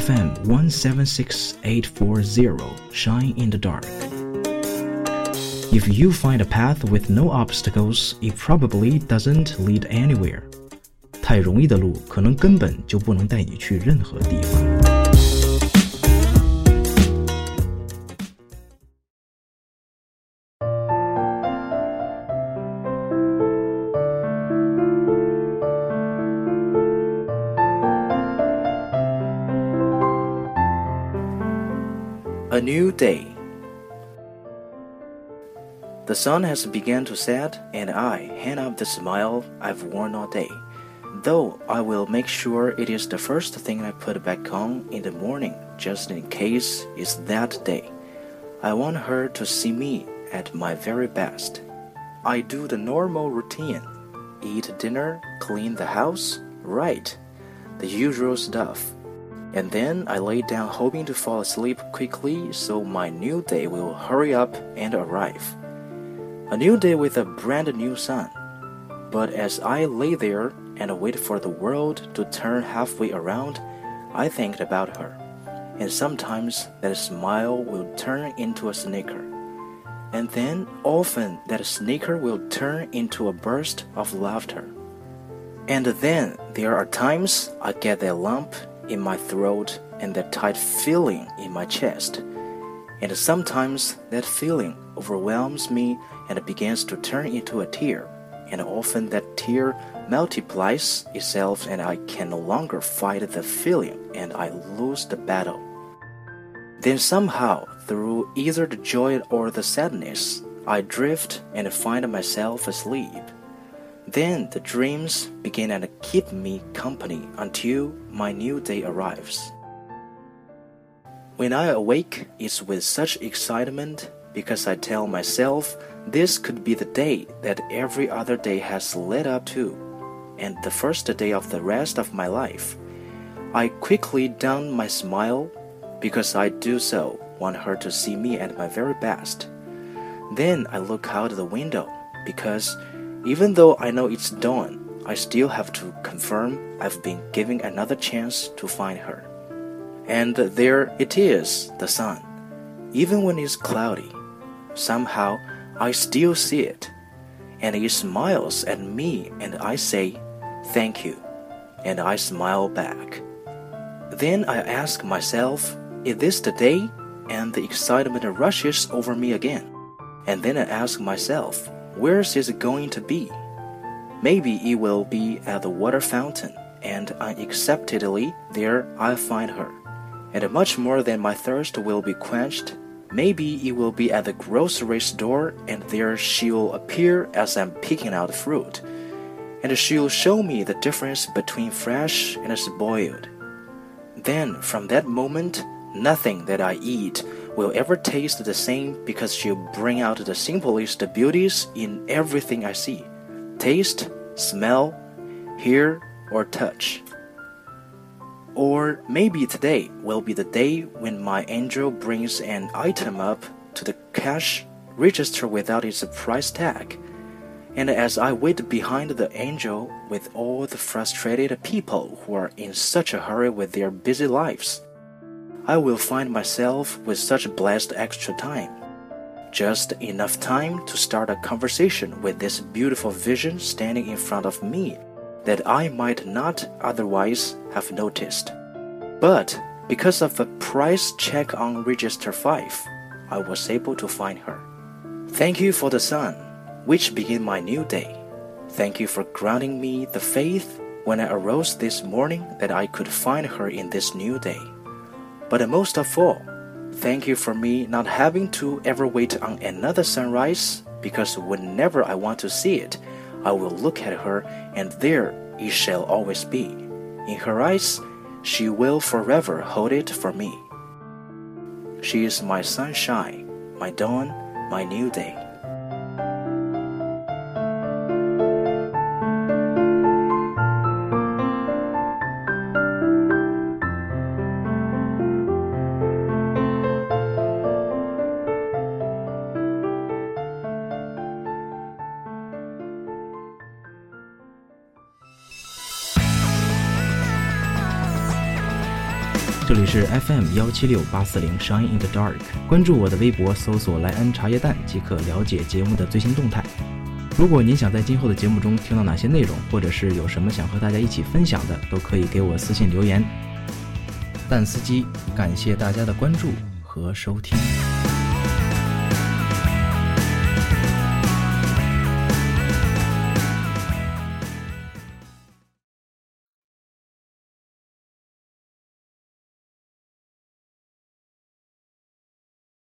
FM 176840 Shine in the Dark. If you find a path with no obstacles, it probably doesn't lead anywhere. 太容易的路，可能根本就不能带你去任何地方。 A new day. The sun has begun to set, and I hang up the smile I've worn all day. Though I will make sure it is the first thing I put back on in the morning, just in case it's that day. I want her to see me at my very best. I do the normal routine eat dinner, clean the house, write, the usual stuff and then I lay down hoping to fall asleep quickly so my new day will hurry up and arrive. A new day with a brand new sun. But as I lay there and wait for the world to turn halfway around, I think about her. And sometimes that smile will turn into a snicker. And then often that snicker will turn into a burst of laughter. And then there are times I get that lump in my throat and that tight feeling in my chest. And sometimes that feeling overwhelms me and begins to turn into a tear. And often that tear multiplies itself and I can no longer fight the feeling and I lose the battle. Then somehow, through either the joy or the sadness, I drift and find myself asleep. Then the dreams begin and keep me company until my new day arrives. When I awake, it's with such excitement because I tell myself this could be the day that every other day has led up to, and the first day of the rest of my life. I quickly don my smile because I do so want her to see me at my very best. Then I look out the window because even though I know it's dawn, I still have to confirm I've been given another chance to find her. And there it is, the sun. Even when it's cloudy, somehow I still see it. And it smiles at me, and I say, Thank you. And I smile back. Then I ask myself, Is this the day? And the excitement rushes over me again. And then I ask myself, Where's it going to be? Maybe it will be at the water fountain, and unexpectedly there I'll find her. And much more than my thirst will be quenched. Maybe it will be at the grocery store, and there she'll appear as I'm picking out fruit. And she'll show me the difference between fresh and spoiled. Then, from that moment, nothing that I eat will ever taste the same because she'll bring out the simplest beauties in everything I see taste, smell, hear, or touch. Or maybe today will be the day when my angel brings an item up to the cash register without its price tag. And as I wait behind the angel with all the frustrated people who are in such a hurry with their busy lives, I will find myself with such blessed extra time. Just enough time to start a conversation with this beautiful vision standing in front of me that I might not otherwise have noticed. But because of a price check on Register 5, I was able to find her. Thank you for the sun, which began my new day. Thank you for granting me the faith when I arose this morning that I could find her in this new day. But most of all, thank you for me not having to ever wait on another sunrise because whenever I want to see it, I will look at her and there it shall always be. In her eyes, she will forever hold it for me. She is my sunshine, my dawn, my new day. 这里是 FM 幺七六八四零 Shine in the Dark。关注我的微博，搜索“莱恩茶叶蛋”即可了解节目的最新动态。如果您想在今后的节目中听到哪些内容，或者是有什么想和大家一起分享的，都可以给我私信留言。蛋司机，感谢大家的关注和收听。